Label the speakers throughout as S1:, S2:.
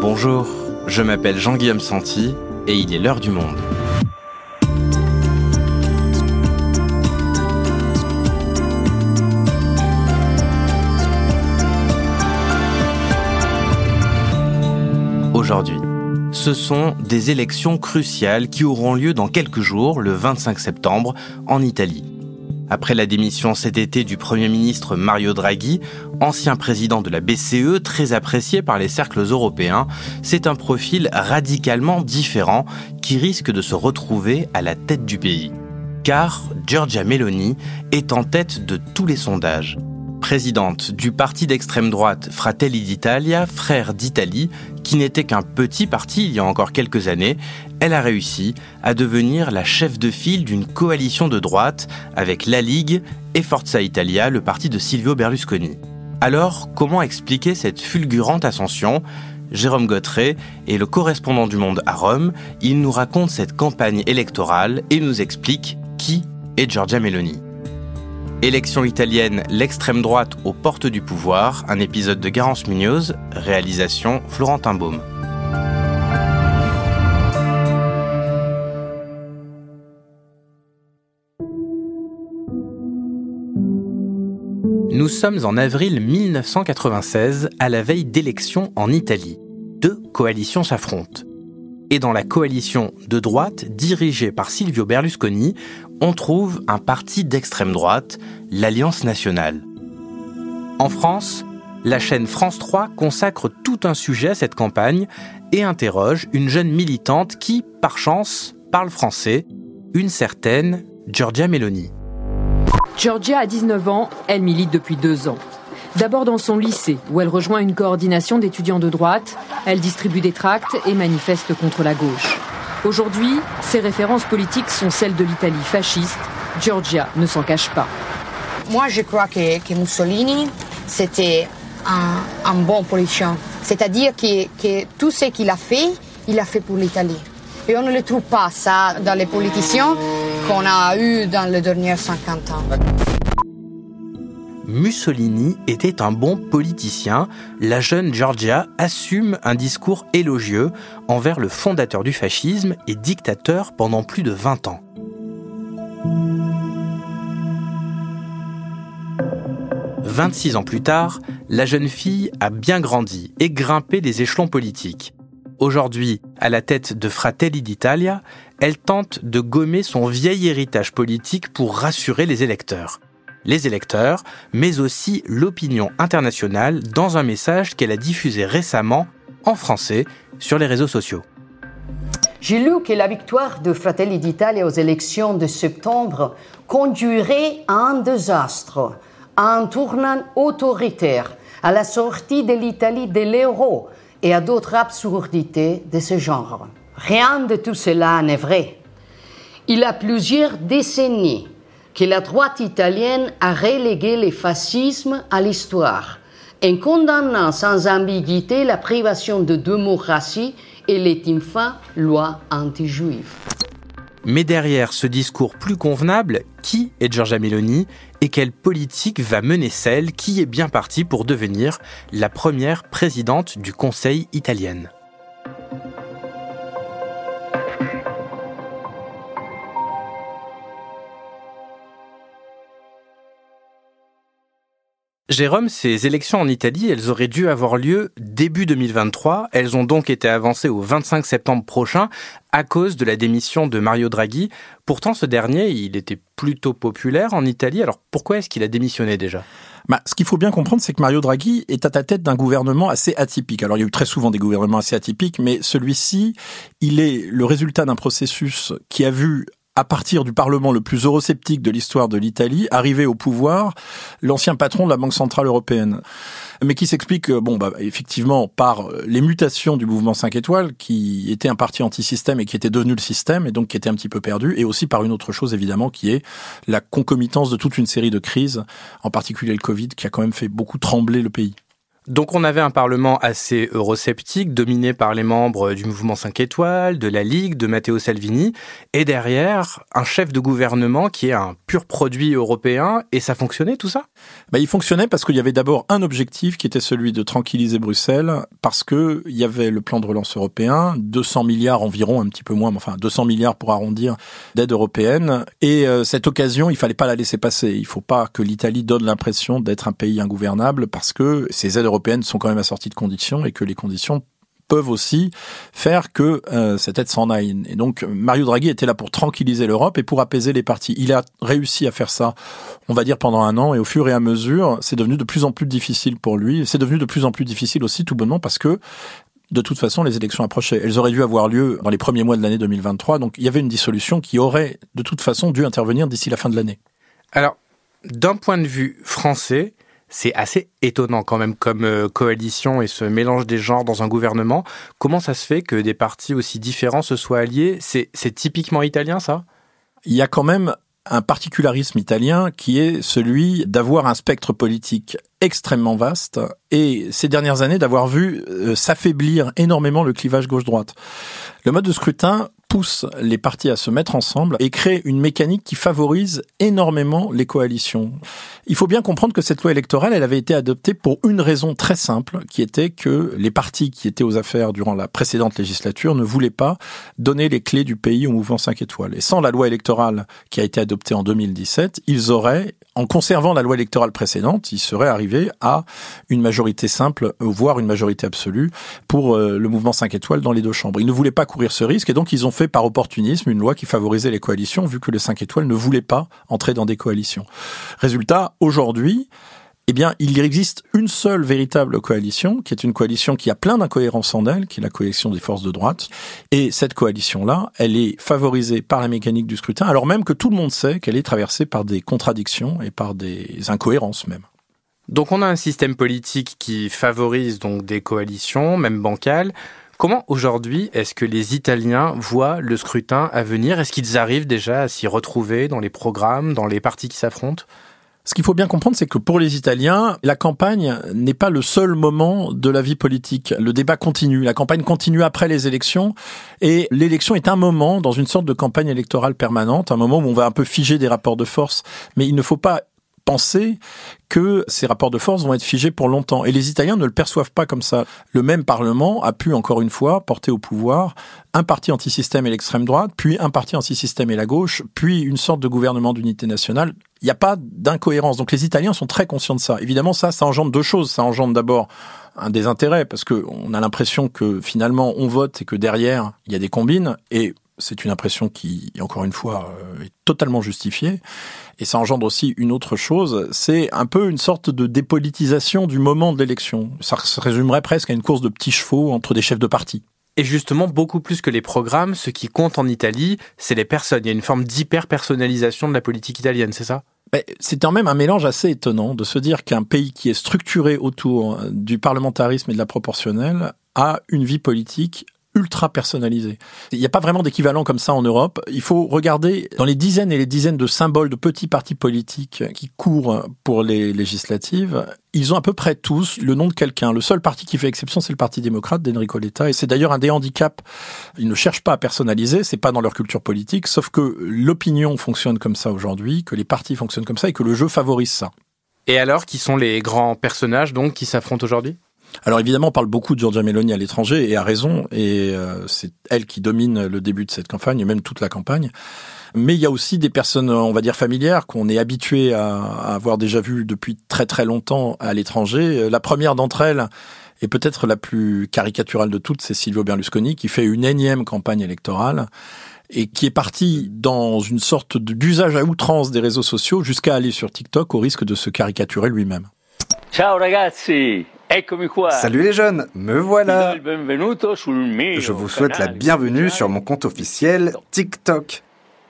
S1: Bonjour, je m'appelle Jean-Guillaume Santi et il est l'heure du monde. Aujourd'hui, ce sont des élections cruciales qui auront lieu dans quelques jours, le 25 septembre, en Italie. Après la démission cet été du Premier ministre Mario Draghi, ancien président de la BCE, très apprécié par les cercles européens, c'est un profil radicalement différent qui risque de se retrouver à la tête du pays. Car Giorgia Meloni est en tête de tous les sondages. Présidente du parti d'extrême droite Fratelli d'Italia, Frères d'Italie, qui n'était qu'un petit parti il y a encore quelques années, elle a réussi à devenir la chef de file d'une coalition de droite avec la Ligue et Forza Italia, le parti de Silvio Berlusconi. Alors, comment expliquer cette fulgurante ascension? Jérôme Gautret est le correspondant du Monde à Rome. Il nous raconte cette campagne électorale et nous explique qui est Giorgia Meloni. Élection italienne, l'extrême droite aux portes du pouvoir, un épisode de Garance Munoz, réalisation Florentin Baume. Nous sommes en avril 1996, à la veille d'élections en Italie. Deux coalitions s'affrontent. Et dans la coalition de droite, dirigée par Silvio Berlusconi, on trouve un parti d'extrême droite, l'Alliance nationale. En France, la chaîne France 3 consacre tout un sujet à cette campagne et interroge une jeune militante qui, par chance, parle français, une certaine Giorgia Meloni.
S2: Giorgia a 19 ans, elle milite depuis deux ans. D'abord dans son lycée, où elle rejoint une coordination d'étudiants de droite, elle distribue des tracts et manifeste contre la gauche. Aujourd'hui, ses références politiques sont celles de l'Italie fasciste. Giorgia ne s'en cache pas.
S3: Moi, je crois que, Mussolini, c'était un, bon politicien. C'est-à-dire que, tout ce qu'il a fait, il a fait pour l'Italie. Et on ne le trouve pas, ça, dans les politiciens qu'on a eus dans les derniers 50 ans.
S1: Mussolini était un bon politicien, la jeune Giorgia assume un discours élogieux envers le fondateur du fascisme et dictateur pendant plus de 20 ans. « 26 ans plus tard, la jeune fille a bien grandi et grimpé des échelons politiques. Aujourd'hui, à la tête de Fratelli d'Italia, elle tente de gommer son vieil héritage politique pour rassurer les électeurs les électeurs, mais aussi l'opinion internationale dans un message qu'elle a diffusé récemment en français sur les réseaux sociaux.
S4: J'ai lu que la victoire de Fratelli d'Italia aux élections de septembre conduirait à un désastre, à un tournant autoritaire, à la sortie de l'Italie de l'euro et à d'autres absurdités de ce genre. Rien de tout cela n'est vrai. Il y a plusieurs décennies que la droite italienne a relégué le fascisme à l'histoire, en condamnant sans ambiguïté la privation de démocratie et les infâmes lois anti-juives.
S1: Mais derrière ce discours plus convenable, qui est Giorgia Meloni et quelle politique va mener celle qui est bien partie pour devenir la première présidente du Conseil italienne Jérôme, ces élections en Italie, elles auraient dû avoir lieu début 2023. Elles ont donc été avancées au 25 septembre prochain à cause de la démission de Mario Draghi. Pourtant, ce dernier, il était plutôt populaire en Italie. Alors pourquoi est-ce qu'il a démissionné déjà?
S5: Bah, ce qu'il faut bien comprendre, c'est que Mario Draghi est à la tête d'un gouvernement assez atypique. Alors, il y a eu très souvent des gouvernements assez atypiques, mais celui-ci, il est le résultat d'un processus qui a vu à partir du Parlement le plus eurosceptique de l'histoire de l'Italie, arrivé au pouvoir l'ancien patron de la Banque Centrale Européenne. Mais qui s'explique, euh, bon, bah, effectivement, par euh, les mutations du mouvement 5 étoiles, qui était un parti anti-système et qui était devenu le système, et donc qui était un petit peu perdu, et aussi par une autre chose, évidemment, qui est la concomitance de toute une série de crises, en particulier le Covid, qui a quand même fait beaucoup trembler le pays.
S1: Donc on avait un Parlement assez eurosceptique, dominé par les membres du mouvement 5 étoiles, de la Ligue, de Matteo Salvini, et derrière un chef de gouvernement qui est un pur produit européen, et ça fonctionnait tout ça?
S5: Bah, Il fonctionnait parce qu'il y avait d'abord un objectif qui était celui de tranquilliser Bruxelles, parce qu'il y avait le plan de relance européen, 200 milliards environ, un petit peu moins, mais enfin 200 milliards pour arrondir d'aide européenne, et euh, cette occasion, il fallait pas la laisser passer. Il faut pas que l'Italie donne l'impression d'être un pays ingouvernable, parce que ces aides européennes sont quand même assorties de conditions et que les conditions peuvent aussi faire que euh, cette aide s'en aille. Et donc Mario Draghi était là pour tranquilliser l'Europe et pour apaiser les partis. Il a réussi à faire ça, on va dire pendant un an, et au fur et à mesure, c'est devenu de plus en plus difficile pour lui. C'est devenu de plus en plus difficile aussi, tout bonnement, parce que de toute façon, les élections approchaient. Elles auraient dû avoir lieu dans les premiers mois de l'année 2023, donc il y avait une dissolution qui aurait de toute façon dû intervenir d'ici la fin de l'année.
S1: Alors, d'un point de vue français, c'est assez étonnant quand même comme euh, coalition et ce mélange des genres dans un gouvernement. Comment ça se fait que des partis aussi différents se soient alliés? C'est typiquement italien ça?
S5: Il y a quand même un particularisme italien qui est celui d'avoir un spectre politique extrêmement vaste et ces dernières années d'avoir vu euh, s'affaiblir énormément le clivage gauche-droite. Le mode de scrutin pousse les partis à se mettre ensemble et crée une mécanique qui favorise énormément les coalitions. Il faut bien comprendre que cette loi électorale, elle avait été adoptée pour une raison très simple, qui était que les partis qui étaient aux affaires durant la précédente législature ne voulaient pas donner les clés du pays au mouvement 5 étoiles. Et sans la loi électorale qui a été adoptée en 2017, ils auraient en conservant la loi électorale précédente, ils seraient arrivés à une majorité simple, voire une majorité absolue, pour euh, le mouvement 5 étoiles dans les deux chambres. Ils ne voulaient pas courir ce risque et donc ils ont fait par opportunisme une loi qui favorisait les coalitions, vu que les 5 étoiles ne voulaient pas entrer dans des coalitions. Résultat, aujourd'hui, eh bien, il existe une seule véritable coalition, qui est une coalition qui a plein d'incohérences en elle, qui est la coalition des forces de droite. Et cette coalition-là, elle est favorisée par la mécanique du scrutin, alors même que tout le monde sait qu'elle est traversée par des contradictions et par des incohérences même.
S1: Donc on a un système politique qui favorise des coalitions, même bancales. Comment aujourd'hui est-ce que les Italiens voient le scrutin à venir? Est-ce qu'ils arrivent déjà à s'y retrouver dans les programmes, dans les partis qui s'affrontent?
S5: Ce qu'il faut bien comprendre, c'est que pour les Italiens, la campagne n'est pas le seul moment de la vie politique. Le débat continue. La campagne continue après les élections. Et l'élection est un moment dans une sorte de campagne électorale permanente, un moment où on va un peu figer des rapports de force. Mais il ne faut pas penser que ces rapports de force vont être figés pour longtemps. Et les Italiens ne le perçoivent pas comme ça. Le même Parlement a pu, encore une fois, porter au pouvoir un parti anti-système et l'extrême droite, puis un parti anti-système et la gauche, puis une sorte de gouvernement d'unité nationale. Il n'y a pas d'incohérence. Donc les Italiens sont très conscients de ça. Évidemment, ça, ça engendre deux choses. Ça engendre d'abord un désintérêt, parce qu'on a l'impression que finalement on vote et que derrière, il y a des combines. Et c'est une impression qui, encore une fois, euh, est totalement justifiée. Et ça engendre aussi une autre chose, c'est un peu une sorte de dépolitisation du moment de l'élection. Ça se résumerait presque à une course de petits chevaux entre des chefs de parti.
S1: Et justement, beaucoup plus que les programmes, ce qui compte en Italie, c'est les personnes. Il y a une forme d'hyper-personnalisation de la politique italienne, c'est ça?
S5: C'est quand même un mélange assez étonnant de se dire qu'un pays qui est structuré autour du parlementarisme et de la proportionnelle a une vie politique ultra personnalisé. Il n'y a pas vraiment d'équivalent comme ça en Europe. Il faut regarder dans les dizaines et les dizaines de symboles de petits partis politiques qui courent pour les législatives. Ils ont à peu près tous le nom de quelqu'un. Le seul parti qui fait exception, c'est le Parti démocrate d'Enrico Letta. Et c'est d'ailleurs un des handicaps. Ils ne cherchent pas à personnaliser, c'est pas dans leur culture politique, sauf que l'opinion fonctionne comme ça aujourd'hui, que les partis fonctionnent comme ça et que le jeu favorise ça.
S1: Et alors, qui sont les grands personnages donc qui s'affrontent aujourd'hui?
S5: Alors évidemment, on parle beaucoup de Giorgia Meloni à l'étranger et à raison, et euh, c'est elle qui domine le début de cette campagne et même toute la campagne. Mais il y a aussi des personnes, on va dire familières, qu'on est habitué à, avoir déjà vues depuis très très longtemps à l'étranger. La première d'entre elles, et peut-être la plus caricaturale de toutes, c'est Silvio Berlusconi, qui fait une énième campagne électorale et qui est parti dans une sorte d'usage à outrance des réseaux sociaux jusqu'à aller sur TikTok au risque de se caricaturer lui-même.
S6: Ciao ragazzi
S7: Salut les jeunes, me voilà. Je vous souhaite la bienvenue sur mon compte officiel TikTok.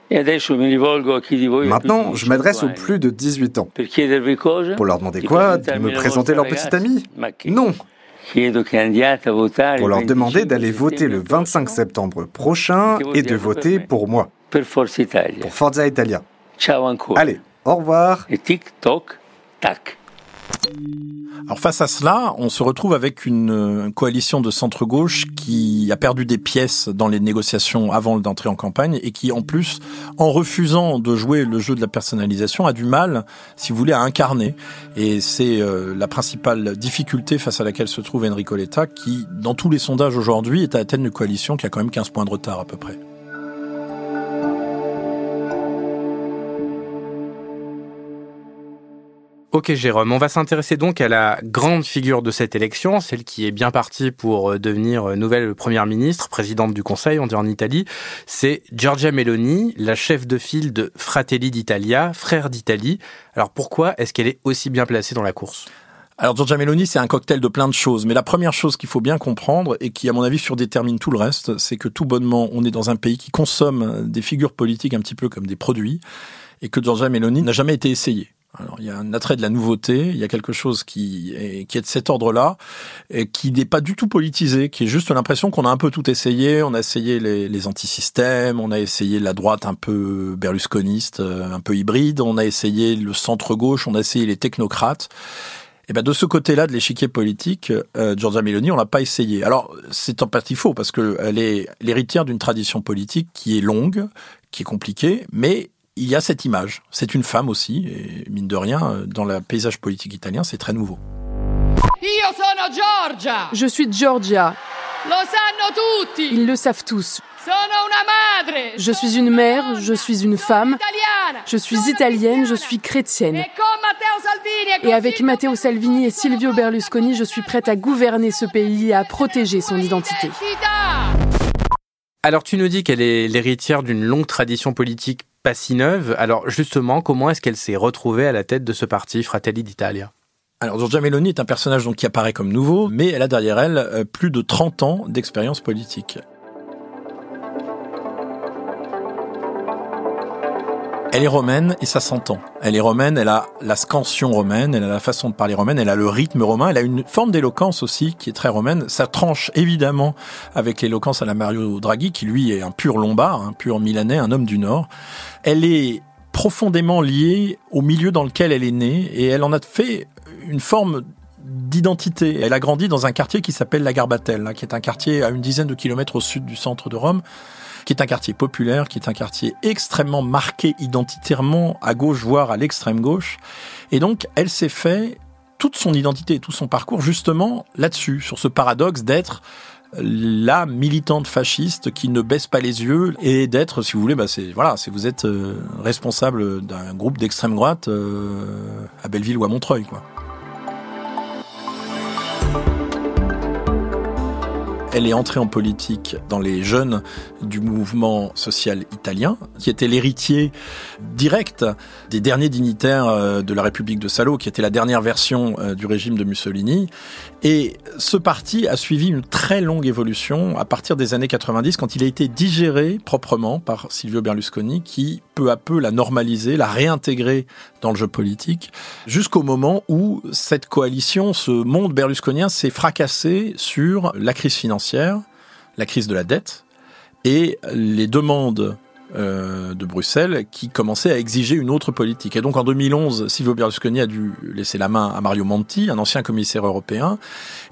S7: Maintenant, je m'adresse aux plus de 18 ans. Pour leur demander quoi? De me présenter leur petit ami? Non. Pour leur demander d'aller voter le 25 septembre prochain et de voter pour moi. Pour Forza Italia. Allez, au revoir.
S6: Et TikTok, tac.
S5: Alors face à cela, on se retrouve avec une coalition de centre-gauche qui a perdu des pièces dans les négociations avant d'entrer en campagne et qui en plus, en refusant de jouer le jeu de la personnalisation, a du mal, si vous voulez, à incarner. Et c'est euh, la principale difficulté face à laquelle se trouve Enrico Letta qui, dans tous les sondages aujourd'hui, est à la tête d'une coalition qui a quand même 15 points de retard à peu près.
S1: Ok Jérôme, on va s'intéresser donc à la grande figure de cette élection, celle qui est bien partie pour euh, devenir euh, nouvelle première ministre, présidente du Conseil, on dit en Italie. C'est Giorgia Meloni, la chef de file de Fratelli d'Italia, frère d'Italie. Alors pourquoi est-ce qu'elle est aussi bien placée dans la course?
S5: Alors Giorgia Meloni, c'est un cocktail de plein de choses, mais la première chose qu'il faut bien comprendre et qui, à mon avis, surdétermine tout le reste, c'est que tout bonnement, on est dans un pays qui consomme des figures politiques un petit peu comme des produits, et que Giorgia Meloni n'a jamais été essayée. Alors, il y a un attrait de la nouveauté, il y a quelque chose qui est, qui est de cet ordre-là, et qui n'est pas du tout politisé, qui est juste l'impression qu'on a un peu tout essayé. On a essayé les, les antisystèmes, on a essayé la droite un peu berlusconiste, euh, un peu hybride, on a essayé le centre-gauche, on a essayé les technocrates. Et ben de ce côté-là de l'échiquier politique, euh, Giorgia Meloni, on l'a pas essayé. Alors c'est en partie faux parce qu'elle est l'héritière d'une tradition politique qui est longue, qui est compliquée, mais il y a cette image. C'est une femme aussi, et mine de rien, dans le paysage politique italien, c'est très nouveau.
S2: Je suis Georgia. Ils le savent tous. Je suis une mère, je suis une femme, je suis italienne, je suis chrétienne. E et avec Matteo Salvini et Silvio Berlusconi, je suis prête à gouverner ce pays et à protéger son identité.
S1: Alors tu nous dis qu'elle est l'héritière d'une longue tradition politique pas si neuve. Alors justement, comment est-ce qu'elle s'est retrouvée à la tête de ce parti, Fratelli d'Italia?
S5: Alors Giorgia Meloni est un personnage donc qui apparaît comme nouveau, mais elle a derrière elle euh, plus de 30 ans d'expérience politique. Elle est romaine et ça s'entend. Elle est romaine, elle a la scansion romaine, elle a la façon de parler romaine, elle a le rythme romain, elle a une forme d'éloquence aussi qui est très romaine. Ça tranche évidemment avec l'éloquence à la Mario Draghi qui lui est un pur lombard, un pur milanais, un homme du Nord. Elle est profondément liée au milieu dans lequel elle est née et elle en a fait une forme d'identité. Elle a grandi dans un quartier qui s'appelle la Garbatelle, qui est un quartier à une dizaine de kilomètres au sud du centre de Rome qui est un quartier populaire, qui est un quartier extrêmement marqué identitairement à gauche, voire à l'extrême gauche. Et donc, elle s'est fait toute son identité et tout son parcours justement là-dessus, sur ce paradoxe d'être la militante fasciste qui ne baisse pas les yeux et d'être, si vous voulez, bah c'est voilà, si vous êtes euh, responsable d'un groupe d'extrême droite euh, à Belleville ou à Montreuil, quoi. Elle est entrée en politique dans les jeunes du mouvement social italien, qui était l'héritier direct des derniers dignitaires euh, de la République de Salo, qui était la dernière version euh, du régime de Mussolini. Et ce parti a suivi une très longue évolution à partir des années 90, quand il a été digéré proprement par Silvio Berlusconi, qui peu à peu l'a normalisé, l'a réintégré dans le jeu politique, jusqu'au moment où cette coalition, ce monde berlusconien s'est fracassé sur la crise financière, la crise de la dette et les demandes euh, de Bruxelles qui commençait à exiger une autre politique. Et donc en 2011, Silvio Berlusconi a dû laisser la main à Mario Monti, un ancien commissaire européen,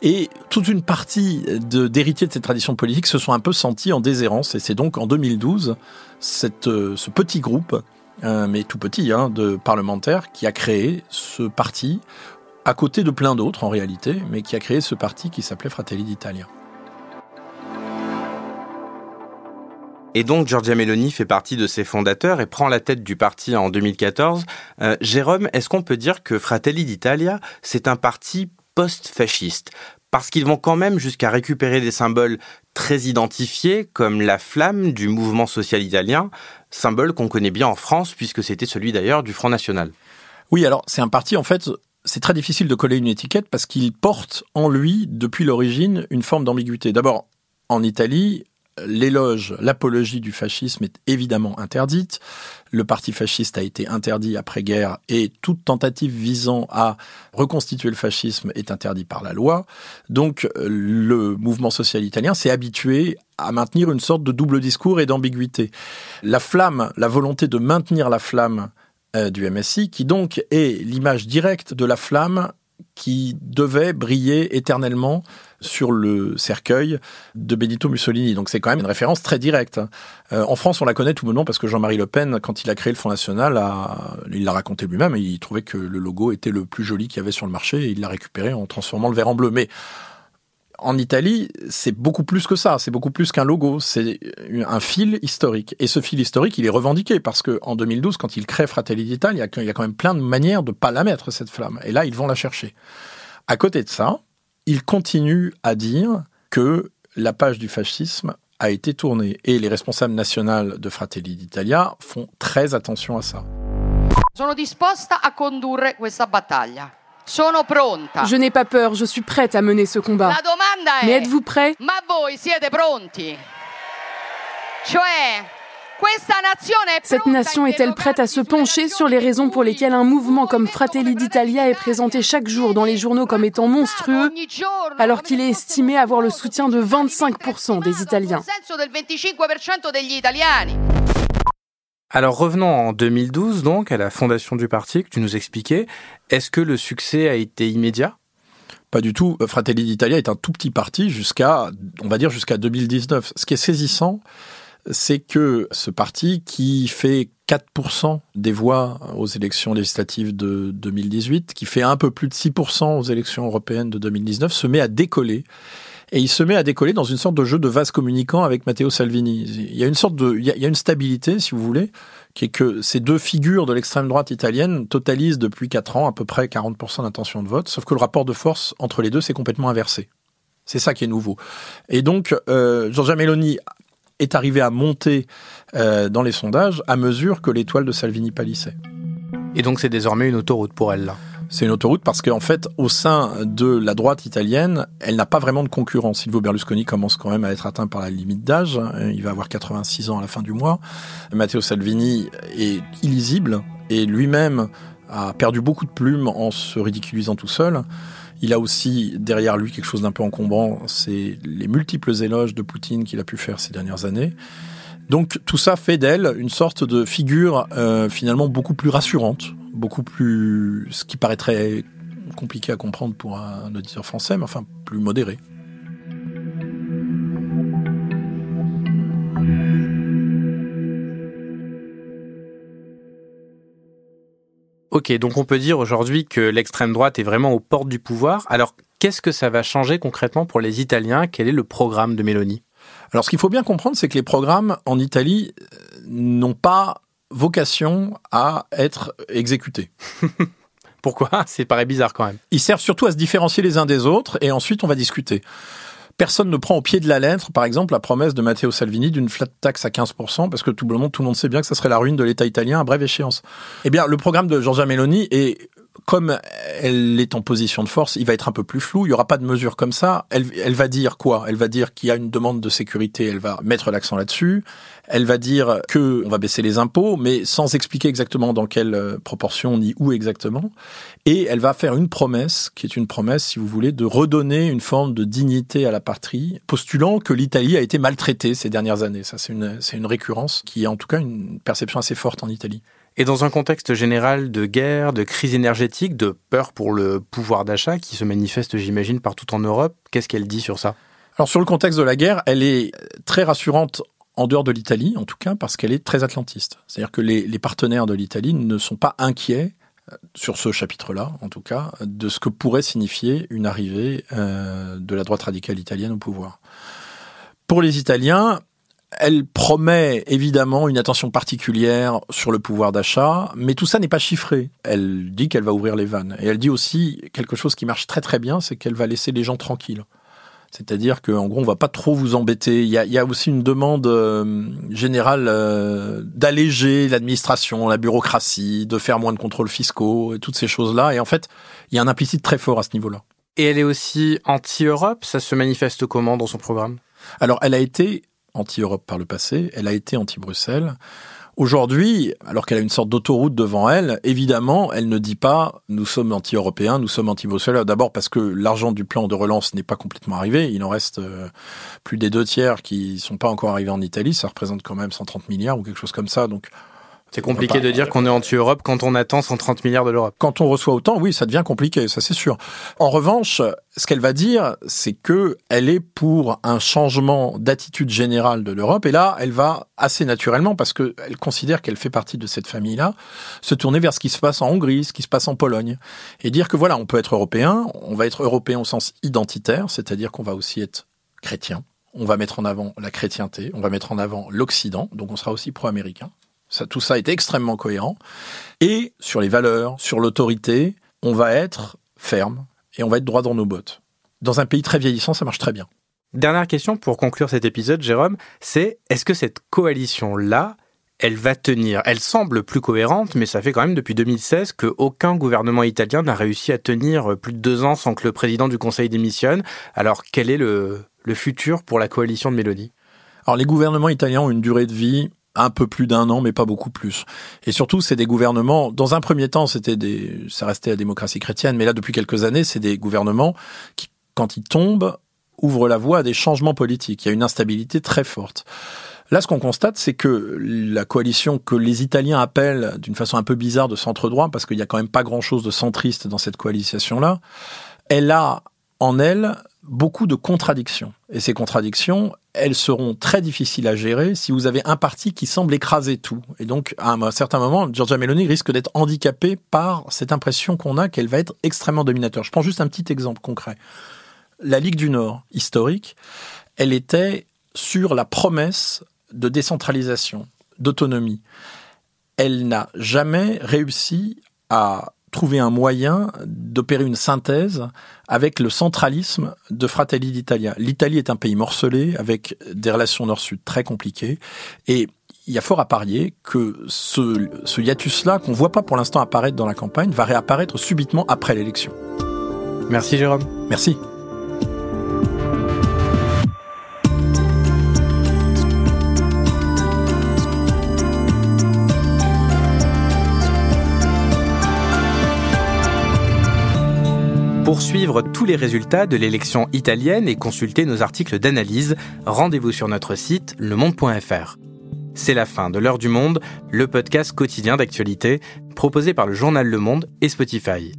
S5: et toute une partie d'héritiers de, cette tradition politique se sont un peu sentis en déshérence. Et c'est donc en 2012, cette, euh, ce petit groupe, euh, mais tout petit, hein, de parlementaires, qui a créé ce parti, à côté de plein d'autres en réalité, mais qui a créé ce parti qui s'appelait Fratelli d'Italia.
S1: Et donc Giorgia Meloni fait partie de ses fondateurs et prend la tête du parti en 2014. Euh, Jérôme, est-ce qu'on peut dire que Fratelli d'Italia, c'est un parti post-fasciste? Parce qu'ils vont quand même jusqu'à récupérer des symboles très identifiés comme la flamme du mouvement social italien, symbole qu'on connaît bien en France puisque c'était celui d'ailleurs du Front National.
S5: Oui, alors c'est un parti en fait c'est très difficile de coller une étiquette parce qu'il porte en lui, depuis l'origine, une forme d'ambiguïté. D'abord, en Italie, l'éloge, l'apologie du fascisme est évidemment interdite. Le parti fasciste a été interdit après-guerre et toute tentative visant à reconstituer le fascisme est interdit par la loi. Donc le mouvement social italien s'est habitué à maintenir une sorte de double discours et d'ambiguïté. La flamme, la volonté de maintenir la flamme euh, du MSI, qui donc est l'image directe de la flamme qui devait briller éternellement sur le cercueil de Benito Mussolini. Donc c'est quand même une référence très directe. Euh, en France, on la connaît tout bonnement parce que Jean-Marie Le Pen, quand il a créé le Front National, il l'a raconté lui-même il trouvait que le logo était le plus joli qu'il y avait sur le marché et il l'a récupéré en transformant le vert en bleu. En Italie, c'est beaucoup plus que ça. C'est beaucoup plus qu'un logo. C'est un fil historique. Et ce fil historique, il est revendiqué parce que en 2012, quand il crée Fratelli d'Italia, il y a quand même plein de manières de pas la mettre cette flamme. Et là, ils vont la chercher. À côté de ça, il continue à dire que la page du fascisme a été tournée. Et les responsables nationaux de Fratelli d'Italia font très attention à ça.
S8: Sono disposta a condurre questa battaglia.
S2: Je n'ai pas peur, je suis prête à mener ce combat. Mais êtes-vous prêt?
S8: Ma voi siete pronti? Cioè,
S2: cette nation est-elle prête à se pencher sur les raisons pour lesquelles un mouvement comme Fratelli d'Italia est présenté chaque jour dans les journaux comme étant monstrueux, alors qu'il est estimé avoir le soutien de 25% des Italiens
S1: alors revenons en 2012 donc à la fondation du parti que tu nous expliquais. Est-ce que le succès a été immédiat?
S5: Pas du tout. Fratelli d'Italia est un tout petit parti jusqu'à, on va dire jusqu'à 2019. Ce qui est saisissant, c'est que ce parti qui fait 4% des voix aux élections législatives de 2018, qui fait un peu plus de 6% aux élections européennes de 2019, se met à décoller. Et il se met à décoller dans une sorte de jeu de vase communicant avec Matteo Salvini. Il y a une sorte de, il y a une stabilité, si vous voulez, qui est que ces deux figures de l'extrême droite italienne totalisent depuis 4 ans à peu près 40% d'intention de vote, sauf que le rapport de force entre les deux s'est complètement inversé. C'est ça qui est nouveau. Et donc, euh, Giorgia Meloni est arrivé à monter euh, dans les sondages à mesure que l'étoile de Salvini pâlissait.
S1: Et donc c'est désormais une autoroute pour elle là
S5: c'est une autoroute parce qu'en fait, au sein de la droite italienne, elle n'a pas vraiment de concurrence. Silvio Berlusconi commence quand même à être atteint par la limite d'âge. Il va avoir 86 ans à la fin du mois. Matteo Salvini est illisible et lui-même a perdu beaucoup de plumes en se ridiculisant tout seul. Il a aussi derrière lui quelque chose d'un peu encombrant, c'est les multiples éloges de Poutine qu'il a pu faire ces dernières années. Donc tout ça fait d'elle une sorte de figure euh, finalement beaucoup plus rassurante, beaucoup plus, ce qui paraîtrait compliqué à comprendre pour un auditeur français, mais enfin plus modéré.
S1: Ok, donc on peut dire aujourd'hui que l'extrême droite est vraiment aux portes du pouvoir. Alors, qu'est-ce que ça va changer concrètement pour les Italiens? Quel est le programme de Mélanie?
S5: Alors, ce qu'il faut bien comprendre, c'est que les programmes en Italie euh, n'ont pas vocation à être exécutés.
S1: Pourquoi? C'est paraît bizarre quand même.
S5: Ils servent surtout à se différencier les uns des autres et ensuite on va discuter personne ne prend au pied de la lettre, par exemple, la promesse de Matteo Salvini d'une flat tax à 15%, parce que tout le monde, tout le monde sait bien que ça serait la ruine de l'État italien à brève échéance. Eh bien, le programme de Giorgia Meloni est comme elle est en position de force, il va être un peu plus flou. Il y aura pas de mesure comme ça. Elle, elle va dire quoi? Elle va dire qu'il y a une demande de sécurité. Elle va mettre l'accent là-dessus. Elle va dire que on va baisser les impôts, mais sans expliquer exactement dans quelle euh, proportion ni où exactement. Et elle va faire une promesse, qui est une promesse, si vous voulez, de redonner une forme de dignité à la patrie, postulant que l'Italie a été maltraitée ces dernières années. Ça, c'est une, c'est une récurrence qui est en tout cas une perception assez forte en Italie.
S1: Et dans un contexte général de guerre, de crise énergétique, de peur pour le pouvoir d'achat qui se manifeste, j'imagine, partout en Europe, qu'est-ce qu'elle dit sur ça?
S5: Alors sur le contexte de la guerre, elle est très rassurante en dehors de l'Italie, en tout cas, parce qu'elle est très atlantiste. C'est-à-dire que les, partenaires de l'Italie ne sont pas inquiets euh, sur ce chapitre-là, en tout cas, de ce que pourrait signifier une arrivée euh, de la droite radicale italienne au pouvoir. Pour les Italiens, elle promet évidemment une attention particulière sur le pouvoir d'achat, mais tout ça n'est pas chiffré. Elle dit qu'elle va ouvrir les vannes. Et elle dit aussi quelque chose qui marche très très bien, c'est qu'elle va laisser les gens tranquilles. C'est-à-dire qu'en gros, on va pas trop vous embêter. Il y a, aussi une demande euh, générale euh, d'alléger l'administration, la bureaucratie, de faire moins de contrôles fiscaux, et toutes ces choses-là. Et en fait, il y a un implicite très fort à ce niveau-là.
S1: Et elle est aussi anti-Europe? Ça se manifeste comment dans son programme?
S5: Alors, elle a été anti-Europe par le passé, elle a été anti-Bruxelles. Aujourd'hui, alors qu'elle a une sorte d'autoroute devant elle, évidemment, elle ne dit pas nous sommes anti-européens, nous sommes anti-Bruxelles. D'abord parce que l'argent du plan de relance n'est pas complètement arrivé. Il en reste euh, plus des deux tiers qui sont pas encore arrivés en Italie. Ça représente quand même 130 milliards ou quelque chose comme ça. Donc
S1: C'est compliqué de dire qu'on est anti-Europe quand on attend 130 milliards de l'Europe.
S5: Quand on reçoit autant, oui, ça devient compliqué, ça c'est sûr. En revanche, ce qu'elle va dire, c'est que elle est pour un changement d'attitude générale de l'Europe. Et là, elle va assez naturellement, parce qu'elle considère qu'elle fait partie de cette famille-là, se tourner vers ce qui se passe en Hongrie, ce qui se passe en Pologne, et dire que voilà, on peut être européen, on va être européen au sens identitaire, c'est-à-dire qu'on va aussi être chrétien. On va mettre en avant la chrétienté, on va mettre en avant l'Occident, donc on sera aussi pro-américain. Ça, tout ça est extrêmement cohérent. Et sur les valeurs, sur l'autorité, on va être ferme et on va être droit dans nos bottes. Dans un pays très vieillissant, ça marche très bien.
S1: Dernière question pour conclure cet épisode, Jérôme, c'est est-ce que cette coalition-là, elle va tenir? Elle semble plus cohérente, mais ça fait quand même depuis 2016 qu'aucun gouvernement italien n'a réussi à tenir plus de deux ans sans que le président du Conseil démissionne. Alors quel est le, le futur pour la coalition de Mélodie?
S5: Alors les gouvernements italiens ont une durée de vie un peu plus d'un an, mais pas beaucoup plus. Et surtout, c'est des gouvernements. Dans un premier temps, c'était des, ça restait la démocratie chrétienne, mais là, depuis quelques années, c'est des gouvernements qui, quand ils tombent, ouvrent la voie à des changements politiques. Il y a une instabilité très forte. Là, ce qu'on constate, c'est que la coalition que les Italiens appellent d'une façon un peu bizarre de centre droit, parce qu'il y a quand même pas grand-chose de centriste dans cette coalition-là, elle a en elle beaucoup de contradictions. Et ces contradictions, elles seront très difficiles à gérer si vous avez un parti qui semble écraser tout. Et donc, à un certain moment, Giorgia Meloni risque d'être handicapée par cette impression qu'on a qu'elle va être extrêmement dominateur. Je prends juste un petit exemple concret. La Ligue du Nord, historique, elle était sur la promesse de décentralisation, d'autonomie. Elle n'a jamais réussi à trouver un moyen d'opérer une synthèse avec le centralisme de Fratelli d'Italia. L'Italie est un pays morcelé avec des relations nord-sud très compliquées et il y a fort à parier que ce, ce hiatus-là, qu'on voit pas pour l'instant apparaître dans la campagne, va réapparaître subitement après l'élection.
S1: Merci Jérôme.
S5: Merci.
S1: Pour suivre tous les résultats de l'élection italienne et consulter nos articles d'analyse, rendez-vous sur notre site lemonde.fr. C'est la fin de l'heure du monde, le podcast quotidien d'actualité proposé par le journal Le Monde et Spotify.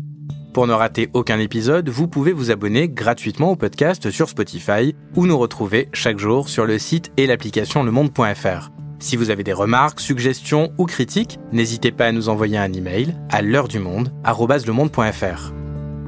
S1: Pour ne rater aucun épisode, vous pouvez vous abonner gratuitement au podcast sur Spotify ou nous retrouver chaque jour sur le site et l'application lemonde.fr. Si vous avez des remarques, suggestions ou critiques, n'hésitez pas à nous envoyer un email à l'heure du monde